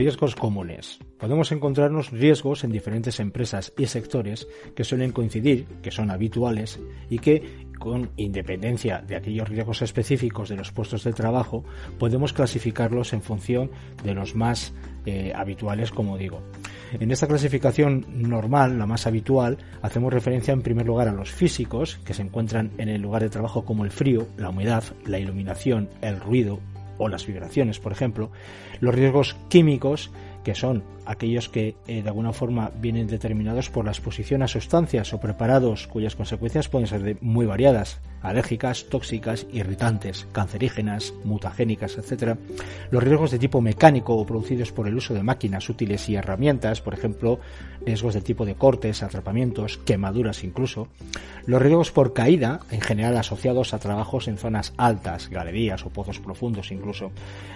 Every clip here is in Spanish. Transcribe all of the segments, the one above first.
Riesgos comunes. Podemos encontrarnos riesgos en diferentes empresas y sectores que suelen coincidir, que son habituales y que, con independencia de aquellos riesgos específicos de los puestos de trabajo, podemos clasificarlos en función de los más eh, habituales, como digo. En esta clasificación normal, la más habitual, hacemos referencia en primer lugar a los físicos, que se encuentran en el lugar de trabajo como el frío, la humedad, la iluminación, el ruido o las vibraciones, por ejemplo. Los riesgos químicos, que son aquellos que eh, de alguna forma vienen determinados por la exposición a sustancias o preparados cuyas consecuencias pueden ser muy variadas, alérgicas, tóxicas, irritantes, cancerígenas, mutagénicas, etc. Los riesgos de tipo mecánico o producidos por el uso de máquinas útiles y herramientas, por ejemplo, riesgos de tipo de cortes, atrapamientos, quemaduras incluso. Los riesgos por caída, en general asociados a trabajos en zonas altas, galerías o pozos profundos incluso.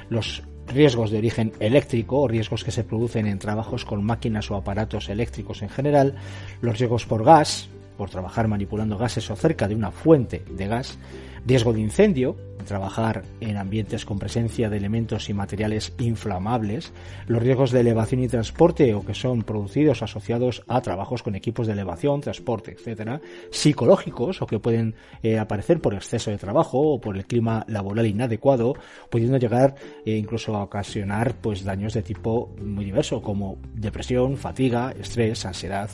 Los riesgos de origen eléctrico o riesgos que se producen en trabajos con máquinas o aparatos eléctricos en general, los riesgos por gas, por trabajar manipulando gases o cerca de una fuente de gas, riesgo de incendio, trabajar en ambientes con presencia de elementos y materiales inflamables, los riesgos de elevación y transporte o que son producidos asociados a trabajos con equipos de elevación, transporte, etcétera, psicológicos o que pueden eh, aparecer por exceso de trabajo o por el clima laboral inadecuado, pudiendo llegar eh, incluso a ocasionar pues daños de tipo muy diverso como depresión, fatiga, estrés, ansiedad.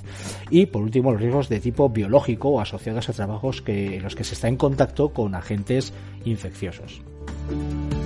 Y por último los riesgos de tipo biológico asociados a trabajos que en los que se está en contacto con agentes infecciosos.